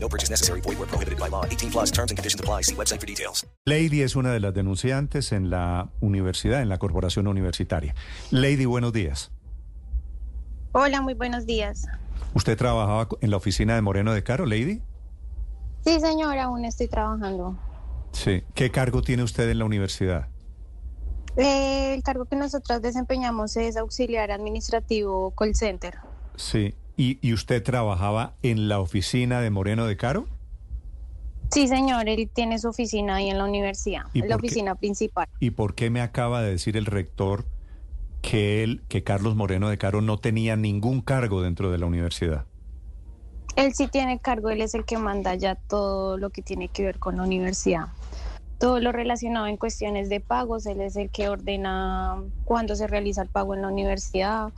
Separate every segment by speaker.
Speaker 1: No purchase necessary. Void where prohibited by law. 18 plus terms and conditions apply. See website for details.
Speaker 2: Lady es una de las denunciantes en la universidad, en la corporación universitaria. Lady, buenos días.
Speaker 3: Hola, muy buenos días.
Speaker 2: ¿Usted trabajaba en la oficina de Moreno de Caro, Lady?
Speaker 3: Sí, señora, aún estoy trabajando.
Speaker 2: Sí. ¿Qué cargo tiene usted en la universidad?
Speaker 3: Eh, el cargo que nosotros desempeñamos es auxiliar administrativo call center.
Speaker 2: Sí. ¿Y, y usted trabajaba en la oficina de Moreno de Caro?
Speaker 3: Sí, señor, él tiene su oficina ahí en la universidad,
Speaker 2: ¿Y
Speaker 3: en la
Speaker 2: qué?
Speaker 3: oficina principal.
Speaker 2: ¿Y por qué me acaba de decir el rector que él, que Carlos Moreno de Caro no tenía ningún cargo dentro de la universidad?
Speaker 3: Él sí tiene cargo, él es el que manda ya todo lo que tiene que ver con la universidad. Todo lo relacionado en cuestiones de pagos, él es el que ordena cuándo se realiza el pago en la universidad,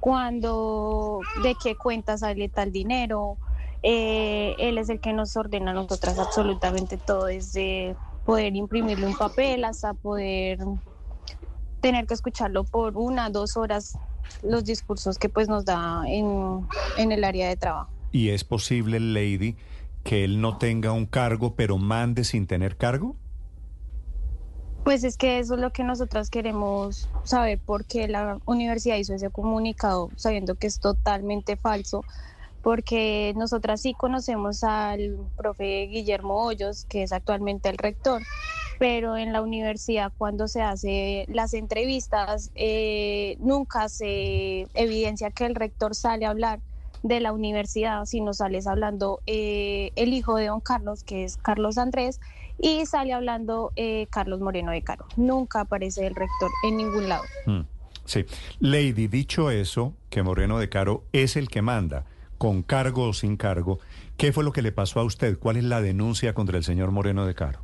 Speaker 3: cuándo, de qué cuenta sale tal dinero. Eh, él es el que nos ordena a nosotras absolutamente todo, desde poder imprimirle un papel hasta poder tener que escucharlo por una, dos horas, los discursos que pues nos da en el área de trabajo.
Speaker 2: ¿Y es posible, Lady, que él no tenga un cargo, pero mande sin tener cargo?
Speaker 3: Pues es que eso es lo que nosotras queremos saber, porque la universidad hizo ese comunicado sabiendo que es totalmente falso, porque nosotras sí conocemos al profe Guillermo Hoyos, que es actualmente el rector, pero en la universidad cuando se hace las entrevistas eh, nunca se evidencia que el rector sale a hablar de la universidad, sino sales hablando eh, el hijo de don Carlos, que es Carlos Andrés, y sale hablando eh, Carlos Moreno de Caro. Nunca aparece el rector en ningún lado.
Speaker 2: Mm, Sí. Lady, dicho eso, que Moreno de Caro es el que manda, con cargo o sin cargo, ¿qué fue lo que le pasó a usted? ¿Cuál es la denuncia contra el señor Moreno de Caro?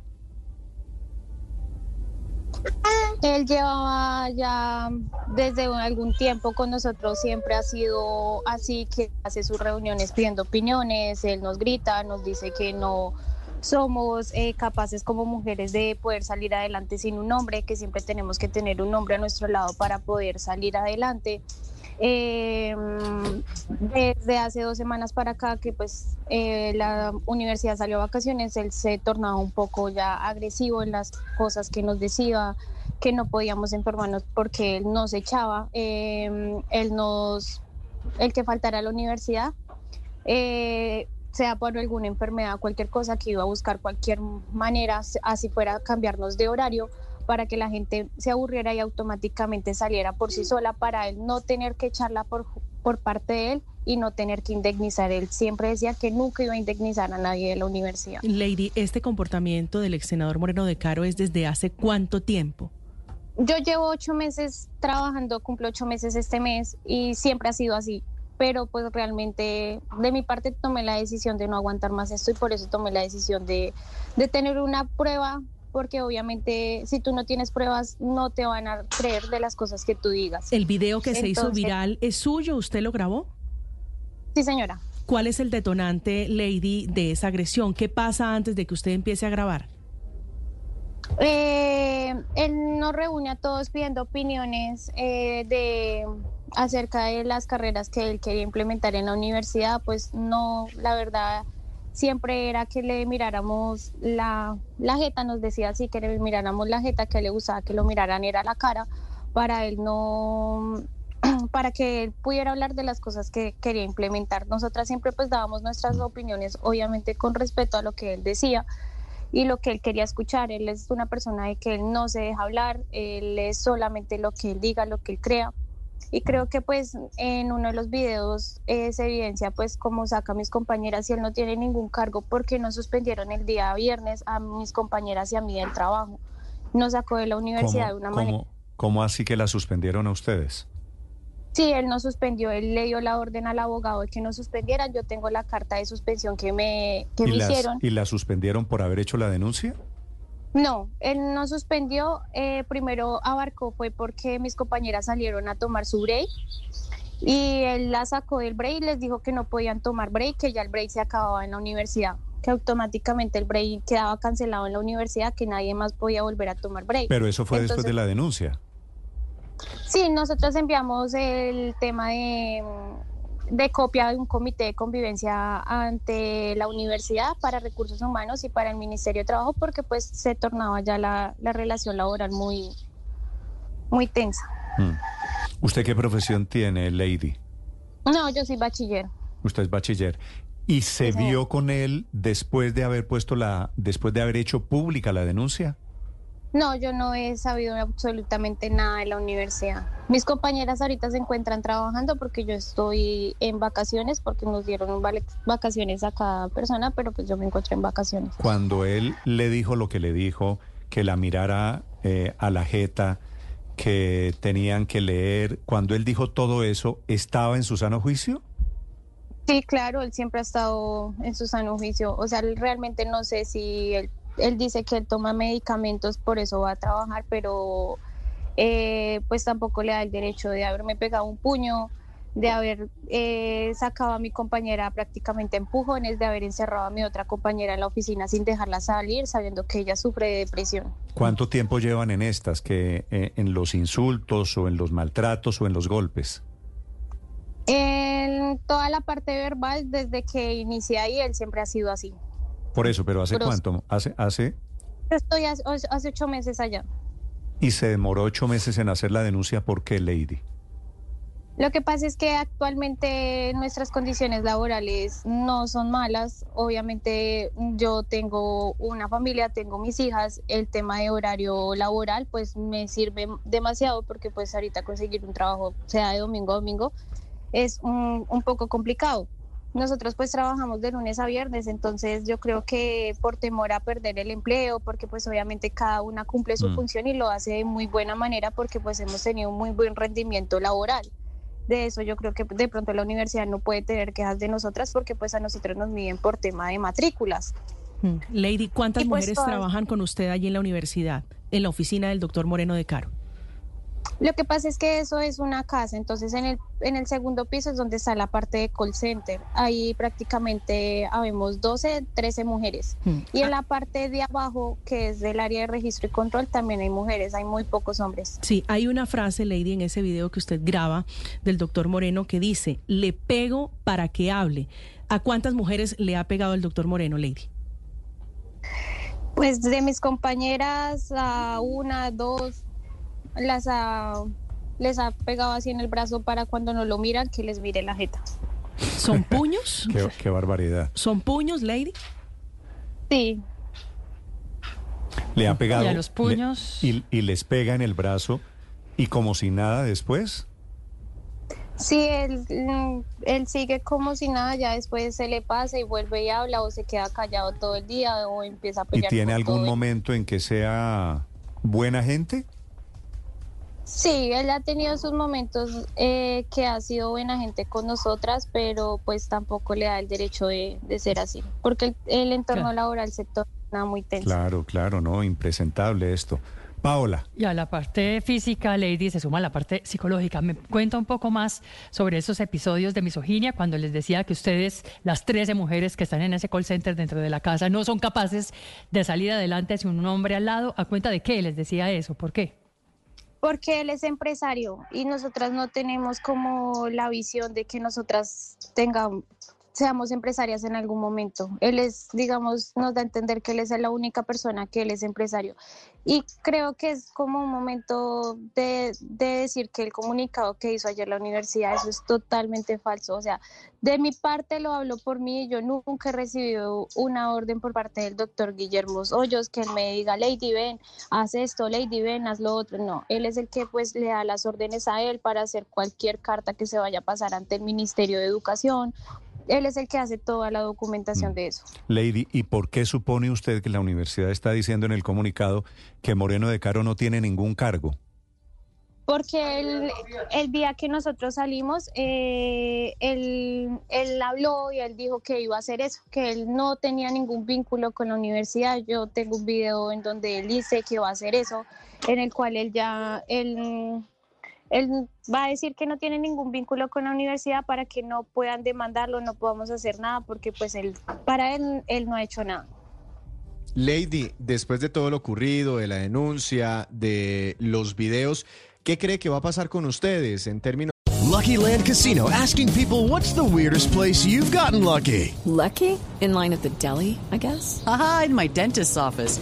Speaker 3: Él llevaba ya desde algún tiempo con nosotros, siempre ha sido así, que hace sus reuniones pidiendo opiniones, él nos grita, nos dice que no somos eh, capaces como mujeres de poder salir adelante sin un hombre, que siempre tenemos que tener un hombre a nuestro lado para poder salir adelante. Eh, desde hace dos semanas para acá que pues eh, la universidad salió a vacaciones, él se tornaba un poco ya agresivo en las cosas que nos decía, que no podíamos enfermarnos porque él nos echaba, eh, él nos, el que faltara a la universidad, eh, sea por alguna enfermedad, cualquier cosa, que iba a buscar cualquier manera, así fuera cambiarnos de horario para que la gente se aburriera y automáticamente saliera por sí sola para él no tener que echarla por, por parte de él y no tener que indemnizar. Él siempre decía que nunca iba a indemnizar a nadie de la universidad.
Speaker 4: Lady, ¿este comportamiento del ex senador Moreno de Caro es desde hace cuánto tiempo?
Speaker 3: Yo llevo ocho meses trabajando, cumplo ocho meses este mes y siempre ha sido así. Pero pues realmente de mi parte tomé la decisión de no aguantar más esto y por eso tomé la decisión de, de tener una prueba porque obviamente si tú no tienes pruebas no te van a creer de las cosas que tú digas.
Speaker 4: ¿El video que se hizo viral es suyo? ¿Usted lo grabó?
Speaker 3: Sí, señora.
Speaker 4: ¿Cuál es el detonante, Lady, de esa agresión? ¿Qué pasa antes de que usted empiece a grabar?
Speaker 3: Eh, él nos reúne a todos pidiendo opiniones eh, de acerca de las carreras que él quería implementar en la universidad. Pues no, la verdad, siempre era que le miráramos la, la jeta, nos decía así, que le miráramos la jeta, que le gustaba que lo miraran era la cara, para él no para que él pudiera hablar de las cosas que quería implementar. Nosotras siempre pues dábamos nuestras opiniones, obviamente con respeto a lo que él decía y lo que él quería escuchar. Él es una persona de que él no se deja hablar, él es solamente lo que él diga, lo que él crea. Y creo que pues en uno de los videos eh, se evidencia pues cómo saca a mis compañeras y él no tiene ningún cargo porque no suspendieron el día viernes a mis compañeras y a mí del trabajo. Nos sacó de la universidad de una manera.
Speaker 2: cómo así que la suspendieron a ustedes?
Speaker 3: Sí, él no suspendió, él le dio la orden al abogado de que no suspendieran. Yo tengo la carta de suspensión que me, que
Speaker 2: ¿Y,
Speaker 3: me
Speaker 2: las-
Speaker 3: hicieron.
Speaker 2: ¿Y la suspendieron por haber hecho la denuncia?
Speaker 3: No, él no suspendió. eh, primero abarcó fue porque mis compañeras salieron a tomar su break y él la sacó del break y les dijo que no podían tomar break, que ya el break se acababa en la universidad, que automáticamente el break quedaba cancelado en la universidad, que nadie más podía volver a tomar break.
Speaker 2: Pero eso fue después de la denuncia.
Speaker 3: Sí, nosotros enviamos el tema de, de copia de un comité de convivencia ante la universidad para recursos humanos y para el Ministerio de Trabajo porque pues se tornaba ya la, la relación laboral muy, muy tensa.
Speaker 2: Mm. ¿Usted qué profesión tiene, Lady?
Speaker 3: No, yo soy bachiller.
Speaker 2: Usted es bachiller. ¿Y se
Speaker 3: Sí,
Speaker 2: vio con él después de haber puesto la, después de haber hecho pública la denuncia?
Speaker 3: No, yo no he sabido absolutamente nada de la universidad. Mis compañeras ahorita se encuentran trabajando porque yo estoy en vacaciones, porque nos dieron vacaciones a cada persona, pero pues yo me encuentro en vacaciones.
Speaker 2: Cuando él le dijo lo que le dijo, que la mirara eh, a la jeta, que tenían que leer, cuando él dijo todo eso, ¿estaba en su sano juicio?
Speaker 3: Sí, claro, él siempre ha estado en su sano juicio. O sea, él realmente no sé si él, él dice que él toma medicamentos, por eso va a trabajar, pero eh, pues tampoco le da el derecho de haberme pegado un puño, de haber eh, sacado a mi compañera prácticamente empujones, de haber encerrado a mi otra compañera en la oficina sin dejarla salir, sabiendo que ella sufre de depresión.
Speaker 2: ¿Cuánto tiempo llevan en estas, que eh, en los insultos o en los maltratos o en los golpes?
Speaker 3: En toda la parte verbal, desde que inicié ahí, él siempre ha sido así.
Speaker 2: Por eso, pero ¿hace
Speaker 3: Pero-
Speaker 2: cuánto? Hace, hace,
Speaker 3: Estoy hace, hace ocho meses allá.
Speaker 2: y se demoró ocho meses en hacer la denuncia. ¿Por qué, Lady?
Speaker 3: Lo que pasa es que actualmente nuestras condiciones laborales no son malas. Obviamente yo tengo una familia, tengo mis hijas. El tema de horario laboral pues me sirve demasiado porque pues ahorita conseguir un trabajo, sea de domingo a domingo, es un, un poco complicado. Nosotros pues trabajamos de lunes a viernes, entonces yo creo que por temor a perder el empleo, porque pues obviamente cada una cumple su
Speaker 2: Mm.
Speaker 3: función y lo hace de muy buena manera porque pues hemos tenido un muy buen rendimiento laboral de eso yo creo que de pronto la universidad no puede tener quejas de nosotras porque pues a nosotros nos miden por tema de matrículas.
Speaker 4: Mm. Lady, ¿cuántas
Speaker 3: pues
Speaker 4: mujeres
Speaker 3: todas-
Speaker 4: trabajan con usted allí en la universidad, en la oficina del doctor Moreno de Caro?
Speaker 3: Lo que pasa es que eso es una casa, entonces en el, en el segundo piso es donde está la parte de call center. Ahí prácticamente habemos 12, 13 mujeres.
Speaker 4: Mm.
Speaker 3: Y en la parte de abajo, que es del área de registro y control, también hay mujeres, hay muy pocos hombres.
Speaker 4: Sí, hay una frase, Lady, en ese video que usted graba del doctor Moreno que dice, le pego para que hable. ¿A cuántas mujeres le ha pegado el doctor Moreno, Lady?
Speaker 3: Pues de mis compañeras, a una, dos, las ha, les ha pegado así en el brazo para cuando no lo miran, que les mire la jeta.
Speaker 4: ¿Son puños?
Speaker 2: Qué, qué barbaridad.
Speaker 4: ¿Son puños, Lady?
Speaker 3: Sí,
Speaker 2: Le ha pegado.
Speaker 5: Y a los
Speaker 2: le-
Speaker 5: puños.
Speaker 2: y, y les pega en el brazo y como si nada después.
Speaker 3: sí, él, mm, él sigue como si nada, ya después se le pasa y vuelve y habla o se queda callado todo el día o empieza a
Speaker 2: ¿Y
Speaker 3: pelear.
Speaker 2: tiene
Speaker 3: con
Speaker 2: algún
Speaker 3: todo.
Speaker 2: momento en que sea buena gente?
Speaker 3: Sí, él ha tenido sus momentos eh, que ha sido buena gente con nosotras, pero pues tampoco le da el derecho de, de ser así, porque el, el entorno
Speaker 5: Claro.
Speaker 3: laboral se torna muy tenso.
Speaker 2: Claro, claro, no, impresentable esto. Paola,
Speaker 5: Y a la parte física, Lady, se suma la parte psicológica. ¿Me cuenta un poco más sobre esos episodios de misoginia cuando les decía que ustedes, las 13 mujeres que están en ese call center dentro de la casa, no son capaces de salir adelante sin un hombre al lado? ¿A cuenta de qué les decía eso? ¿Por qué?
Speaker 3: Porque él es empresario y nosotras no tenemos como la visión de que nosotras tengamos, seamos empresarias en algún momento. Él es, digamos, nos da a entender que él es la única persona que él es empresario. Y creo que es como un momento de, de decir que el comunicado que hizo ayer la universidad, eso es totalmente falso. O sea, de mi parte lo hablo por mí, yo nunca he recibido una orden por parte del doctor Guillermo Hoyos que él me diga, Lady, ven, haz esto, Lady, ven, haz lo otro. No, él es el que pues le da las órdenes a él para hacer cualquier carta que se vaya a pasar ante el Ministerio de Educación. Él es el que hace toda la documentación
Speaker 2: Mm.
Speaker 3: de eso.
Speaker 2: Lady, ¿y por qué supone usted que la universidad está diciendo en el comunicado que Moreno de Caro no tiene ningún cargo?
Speaker 3: Porque el, el día que nosotros salimos, eh, él, él habló y él dijo que iba a hacer eso, que él no tenía ningún vínculo con la universidad. Yo tengo un video en donde él dice que va a hacer eso, en el cual él ya, él, él va a decir que no tiene ningún vínculo con la universidad para que no puedan demandarlo, no podamos hacer nada, porque pues él, para él, él no ha hecho nada.
Speaker 6: Lady, después de todo lo ocurrido, de la denuncia, de los videos, ¿qué cree que va a pasar con ustedes en términos...
Speaker 7: Lucky Land Casino, asking people what's the weirdest place you've gotten lucky.
Speaker 8: Lucky? In line at the deli, I guess?
Speaker 9: Aha, in my dentist's office.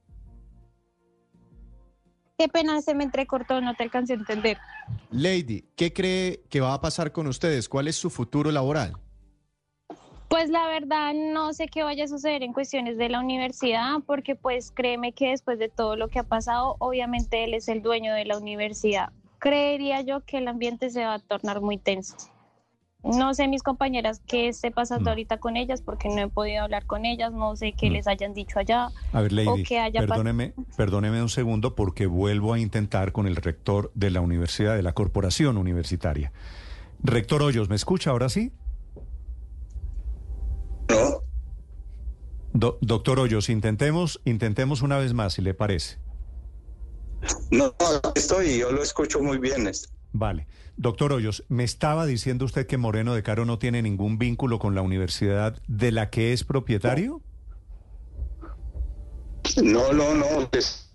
Speaker 3: Qué pena, se me entrecortó, no te alcancé a entender.
Speaker 6: Lady, ¿qué cree que va a pasar con ustedes? ¿Cuál es su futuro laboral?
Speaker 3: Pues la verdad no sé qué vaya a suceder en cuestiones de la universidad, porque pues créeme que después de todo lo que ha pasado, obviamente él es el dueño de la universidad. Creería yo que el ambiente se va a tornar muy tenso. No sé mis compañeras qué esté pasando ahorita con ellas, porque no he podido hablar con ellas, no sé qué les hayan dicho allá.
Speaker 2: A ver,
Speaker 3: o
Speaker 2: Lady,
Speaker 3: que haya
Speaker 2: perdóneme, perdóneme un segundo porque vuelvo a intentar con el rector de la universidad, de la corporación universitaria. Rector Hoyos, ¿me escucha ahora sí?
Speaker 10: No,
Speaker 2: Do- doctor Hoyos, intentemos, intentemos una vez más, si le parece.
Speaker 10: no, estoy, yo lo escucho muy bien.
Speaker 2: Vale. Doctor Hoyos, me estaba diciendo usted que Moreno de Caro no tiene ningún vínculo con la universidad de la que es propietario.
Speaker 10: No, no, no. pues,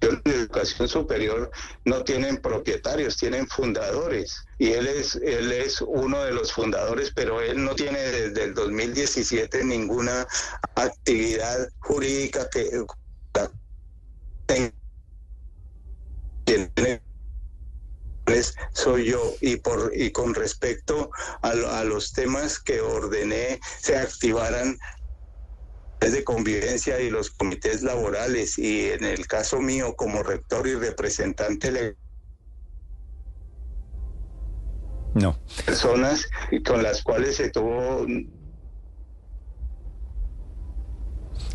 Speaker 10: de educación superior no tienen propietarios, tienen fundadores. Y él es, él es uno de los fundadores, pero él no tiene desde el 2017 ninguna actividad jurídica que tiene soy yo y por y con respecto a, a los temas que ordené se activaran de convivencia y los comités laborales y en el caso mío como rector y representante legal
Speaker 2: No.
Speaker 10: personas con las cuales se tuvo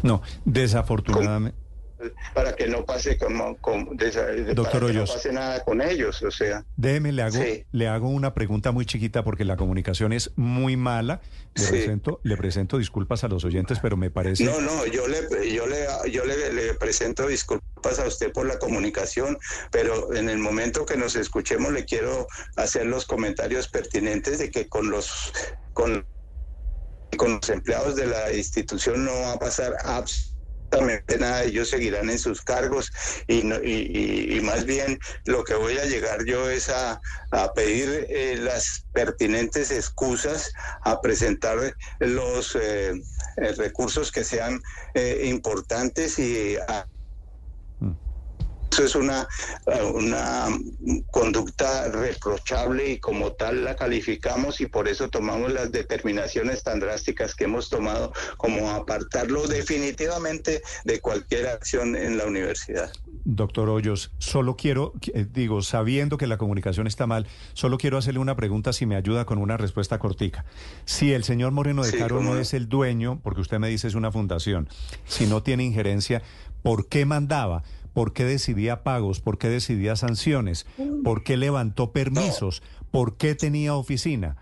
Speaker 2: No, desafortunadamente.
Speaker 10: Para que no pase como, como- de- de-
Speaker 2: Doctor
Speaker 10: para que no pase nada con ellos o sea
Speaker 2: Déjeme, le hago,
Speaker 10: Sí.
Speaker 2: le hago una pregunta muy chiquita porque la comunicación es muy mala. Le,
Speaker 10: Sí.
Speaker 2: presento, le presento disculpas a los oyentes, pero me parece...
Speaker 10: No, no, yo le, yo le, yo le, le presento disculpas a usted por la comunicación, pero en el momento que nos escuchemos le quiero hacer los comentarios pertinentes de que con los, con, con los empleados de la institución no va a pasar absolutamente nada, ellos seguirán en sus cargos y, no- y, y- y más bien lo que voy a llegar yo es a, a pedir eh, las pertinentes excusas, a presentar los eh, eh, recursos que sean eh, importantes y a- eso es una, una conducta reprochable y como tal la calificamos y por eso tomamos las determinaciones tan drásticas que hemos tomado como apartarlo definitivamente de cualquier acción en la universidad.
Speaker 2: Doctor Hoyos, solo quiero, eh, digo, sabiendo que la comunicación está mal, solo quiero hacerle una pregunta si me ayuda con una respuesta cortica. Si el señor Moreno de
Speaker 10: Sí,
Speaker 2: Caro no. es el dueño, porque usted me dice es una fundación, si no tiene injerencia, ¿por qué mandaba? ¿Por qué decidía pagos? ¿Por qué decidía sanciones? ¿Por qué levantó permisos? ¿Por qué tenía oficina?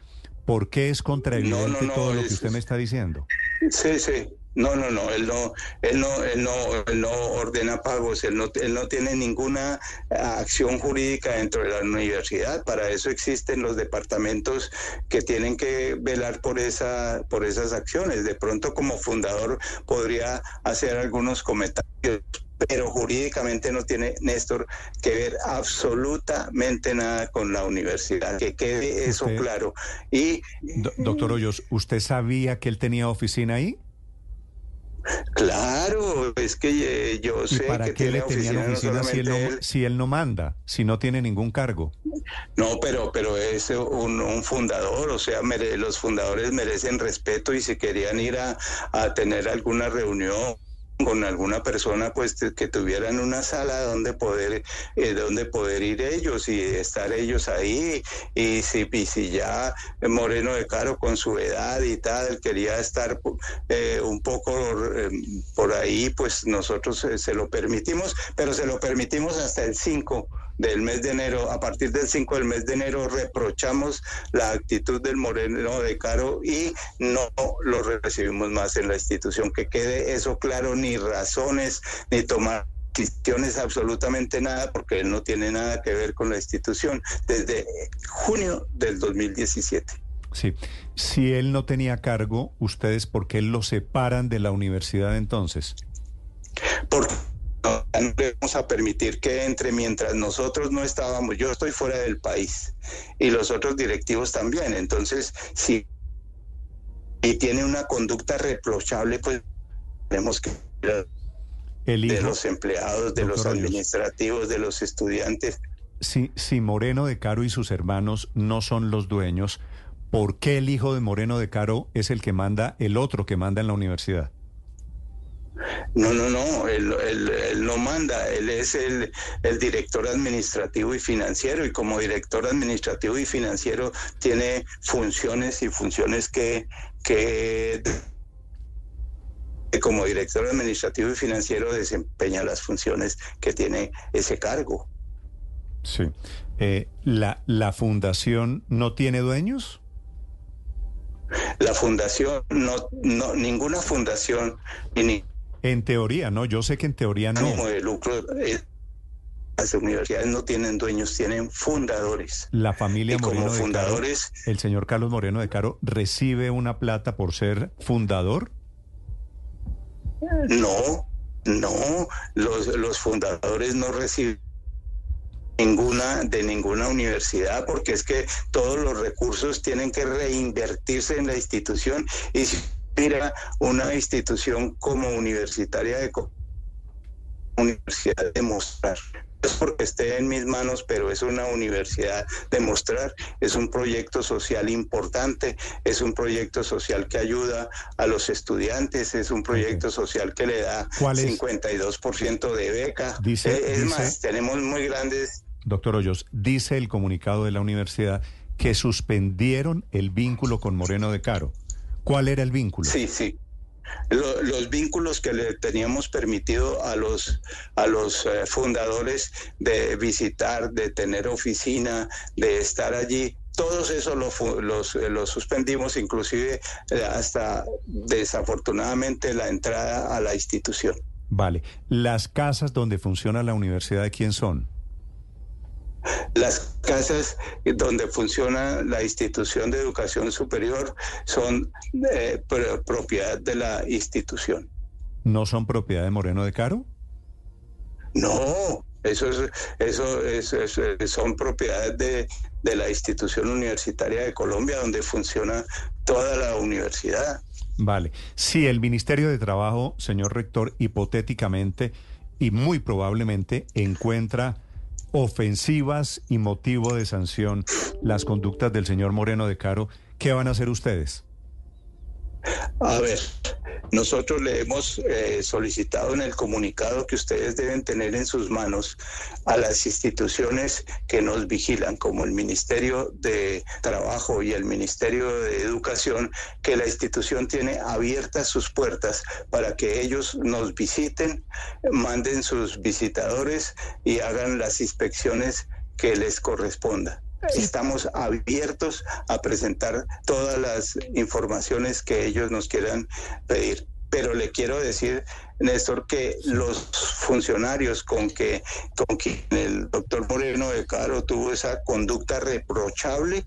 Speaker 2: ¿Por qué es contraevidente
Speaker 10: No, no, no,
Speaker 2: todo lo que usted me está diciendo?
Speaker 10: Sí, sí. No, no, no, él no, él no, él no, él no ordena pagos, él no, él no tiene ninguna acción jurídica dentro de la universidad. Para eso existen los departamentos que tienen que velar por esa, por esas acciones. De pronto, como fundador, podría hacer algunos comentarios, pero jurídicamente no tiene Néstor que ver absolutamente nada con la universidad. Que quede eso
Speaker 2: Usted-
Speaker 10: claro. Y
Speaker 2: Do- doctor Hoyos, ¿usted sabía que él tenía oficina ahí?
Speaker 10: Claro, es que eh, yo
Speaker 2: ¿Y
Speaker 10: sé
Speaker 2: para
Speaker 10: que
Speaker 2: qué le
Speaker 10: tiene
Speaker 2: tenían
Speaker 10: oficina, no
Speaker 2: oficina si él, no,
Speaker 10: solamente él.
Speaker 2: si él no manda, si no tiene ningún cargo?
Speaker 10: No, pero, pero es un, un fundador, o sea, mere- los fundadores merecen respeto y si querían ir a, a tener alguna reunión con alguna persona pues que- tuvieran una sala donde poder eh, donde poder ir ellos y estar ellos ahí. Y si, y si ya Moreno de Caro con su edad y tal quería estar eh, un poco eh, por ahí pues nosotros eh, se lo permitimos pero se lo permitimos hasta el 5 del mes de enero. A partir del 5 del mes de enero reprochamos la actitud del Moreno de Caro y no lo recibimos más en la institución. Que quede eso claro, ni razones, ni tomar decisiones, absolutamente nada, porque él no tiene nada que ver con la institución desde junio del 2017.
Speaker 2: Sí. Si él no tenía cargo, ¿ustedes por qué lo separan de la universidad entonces?
Speaker 10: No le vamos a permitir que entre mientras nosotros no estábamos. Yo estoy fuera del país y los otros directivos también. Entonces, si y tiene una conducta reprochable, pues tenemos que
Speaker 2: El
Speaker 10: de
Speaker 2: hijo,
Speaker 10: los empleados, de los administrativos, de los estudiantes.
Speaker 2: si, si Moreno de Caro y sus hermanos no son los dueños, ¿por qué el hijo de Moreno de Caro es el que manda, el otro que manda en la universidad?
Speaker 10: No, no, no, él, él- él no manda, él es el, el director administrativo y financiero y como director administrativo y financiero tiene funciones y funciones que, que como director administrativo y financiero desempeña las funciones que tiene ese cargo.
Speaker 2: Sí. Eh, ¿la, ¿La fundación no tiene dueños?
Speaker 10: La fundación, no, no ninguna fundación ni
Speaker 2: En teoría, no. Yo sé que en teoría no.
Speaker 10: ánimo de lucro, eh, las universidades no tienen dueños, tienen fundadores.
Speaker 2: La familia
Speaker 10: Y como
Speaker 2: Moreno de Caro,
Speaker 10: fundadores-
Speaker 2: el señor Carlos Moreno de Caro, recibe una plata por ser fundador.
Speaker 10: No, no, los, los fundadores no reciben ninguna de ninguna universidad porque es que todos los recursos tienen que reinvertirse en la institución y si mira una institución como universitaria de universidad de mostrar es porque esté en mis manos pero es una universidad de mostrar es un proyecto social importante es un proyecto social que ayuda a los estudiantes es un proyecto social que le da
Speaker 2: ¿Cuál es?
Speaker 10: 52% de beca
Speaker 2: Dice-
Speaker 10: Eh, es
Speaker 2: dice-
Speaker 10: más tenemos muy grandes
Speaker 2: Doctor Hoyos, dice el comunicado de la universidad que suspendieron el vínculo con Moreno de Caro. ¿Cuál era el vínculo?
Speaker 10: Sí, sí. Lo- los vínculos que le teníamos permitido a los a los eh, fundadores de visitar, de tener oficina, de estar allí, todos esos los, eh, los suspendimos, inclusive eh, hasta desafortunadamente la entrada a la institución.
Speaker 2: Vale. ¿Las casas donde funciona la universidad de quién son?
Speaker 10: Las casas donde funciona la institución de educación superior son eh, pro- propiedad de la institución.
Speaker 2: ¿No son propiedad de Moreno de Caro?
Speaker 10: No, eso es, eso es, eso es- son propiedades de, de la institución universitaria de Colombia, donde funciona toda la universidad.
Speaker 2: Vale. Si el Ministerio de Trabajo, señor rector, hipotéticamente y muy probablemente encuentra ofensivas y motivo de sanción las conductas del señor Moreno de Caro, ¿qué van a hacer ustedes?
Speaker 10: A ver, nosotros le hemos eh, solicitado en el comunicado que ustedes deben tener en sus manos a las instituciones que nos vigilan, como el Ministerio de Trabajo y el Ministerio de Educación, que la institución tiene abiertas sus puertas para que ellos nos visiten, manden sus visitadores y hagan las inspecciones que les corresponda. Estamos abiertos a presentar todas las informaciones que ellos nos quieran pedir. Pero le quiero decir, Néstor, que los funcionarios con que con quien el doctor Moreno de Caro tuvo esa conducta reprochable,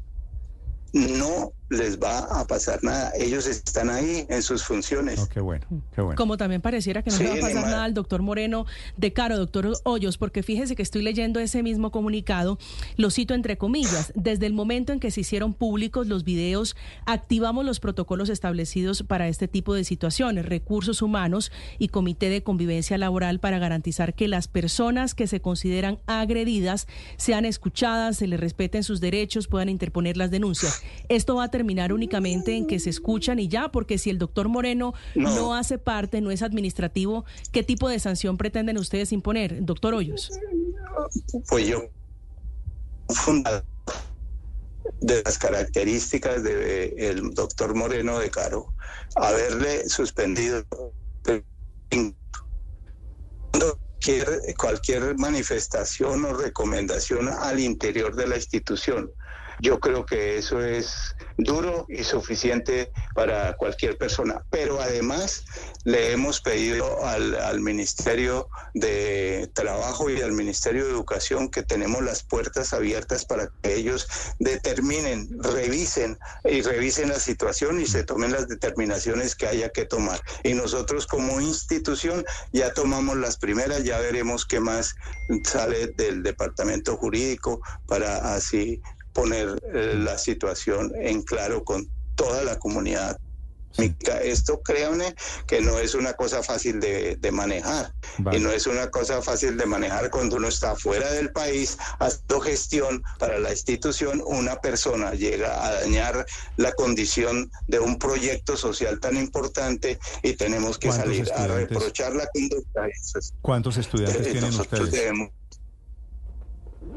Speaker 10: no les va a pasar nada. Ellos están ahí en sus funciones.
Speaker 2: Oh, qué bueno, qué bueno.
Speaker 4: Como también pareciera que no
Speaker 10: Sí,
Speaker 4: le va a pasar nada al doctor Moreno de Caro, doctor Hoyos, porque fíjese que estoy leyendo ese mismo comunicado, lo cito entre comillas, desde el momento en que se hicieron públicos los videos, activamos los protocolos establecidos para este tipo de situaciones, recursos humanos y comité de convivencia laboral para garantizar que las personas que se consideran agredidas sean escuchadas, se les respeten sus derechos, puedan interponer las denuncias. Esto va a terminar únicamente en que se escuchan y ya, porque si el doctor Moreno
Speaker 10: No.
Speaker 4: no hace parte, no es administrativo, ¿qué tipo de sanción pretenden ustedes imponer, doctor Hoyos?
Speaker 10: Pues yo, de las características del doctor Moreno de Caro, haberle suspendido cualquier, cualquier manifestación o recomendación al interior de la institución. Yo creo que eso es duro y suficiente para cualquier persona. Pero además le hemos pedido al, Ministerio de Trabajo y al Ministerio de Educación que tenemos las puertas abiertas para que ellos determinen, revisen y revisen la situación y se tomen las determinaciones que haya que tomar. Y nosotros como institución ya tomamos las primeras, ya veremos qué más sale del departamento jurídico para así poner eh, la situación en claro con toda la comunidad. Esto créanme que no es una cosa fácil de, de manejar
Speaker 2: Vale.
Speaker 10: y no es una cosa fácil de manejar cuando uno está fuera del país haciendo gestión para la institución, una persona llega a dañar la condición de un proyecto social tan importante y tenemos que
Speaker 2: ¿Cuántos
Speaker 10: salir a reprochar la conducta.
Speaker 2: ¿Cuántos estudiantes
Speaker 10: eh,
Speaker 2: tienen
Speaker 10: nosotros
Speaker 2: ustedes?
Speaker 10: debemos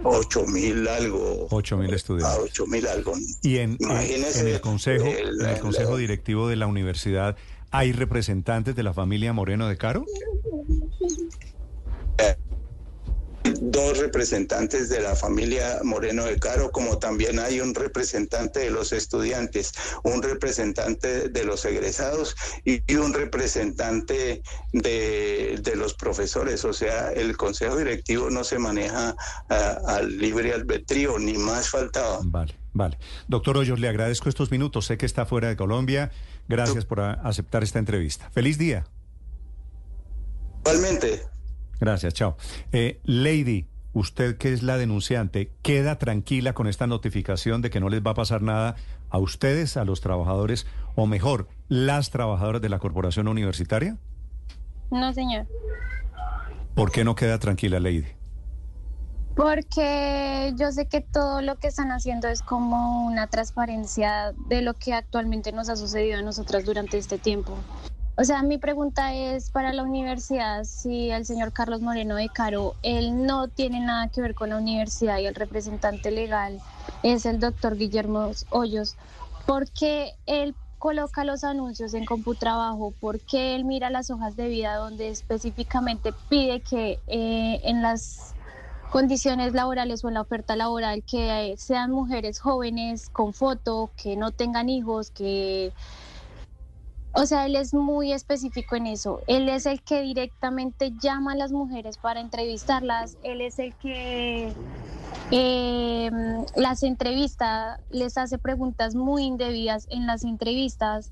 Speaker 10: ocho mil algo,
Speaker 2: Ocho mil
Speaker 10: a
Speaker 2: estudiantes.
Speaker 10: ocho mil algo.
Speaker 2: Y en, en-
Speaker 10: Imagínese
Speaker 2: en el consejo,
Speaker 10: el-
Speaker 2: en el
Speaker 10: el-
Speaker 2: consejo directivo de la universidad, ¿hay representantes de la familia Moreno de Caro?
Speaker 10: Dos representantes de la familia Moreno de Caro, como también hay un representante de los estudiantes, un representante de los egresados y y un representante de, de los profesores. O sea, el consejo directivo no se maneja al libre albedrío, ni más faltaba.
Speaker 2: Vale, vale. Doctor Hoyos, le agradezco estos minutos. Sé que está fuera de Colombia. Gracias por aceptar esta entrevista. Feliz día.
Speaker 10: Igualmente.
Speaker 2: Gracias, chao. Eh, Lady, usted que es la denunciante, ¿queda tranquila con esta notificación de que no les va a pasar nada a ustedes, a los trabajadores, o mejor, las trabajadoras de la corporación universitaria?
Speaker 3: No, señor.
Speaker 2: ¿Por qué no queda tranquila, Lady?
Speaker 3: Porque yo sé que todo lo que están haciendo es como una transparencia de lo que actualmente nos ha sucedido a nosotras durante este tiempo. O sea, mi pregunta es para la universidad, si el señor Carlos Moreno de Caro, él no tiene nada que ver con la universidad y el representante legal es el doctor Guillermo Hoyos, ¿por qué él coloca los anuncios en Computrabajo? ¿Por qué él mira las hojas de vida donde específicamente pide que eh, en las condiciones laborales o en la oferta laboral que sean mujeres jóvenes con foto, que no tengan hijos, que... O sea, él es muy específico en eso. Él es el que directamente llama a las mujeres para entrevistarlas. Él es el que eh, las entrevista, les hace preguntas muy indebidas en las entrevistas.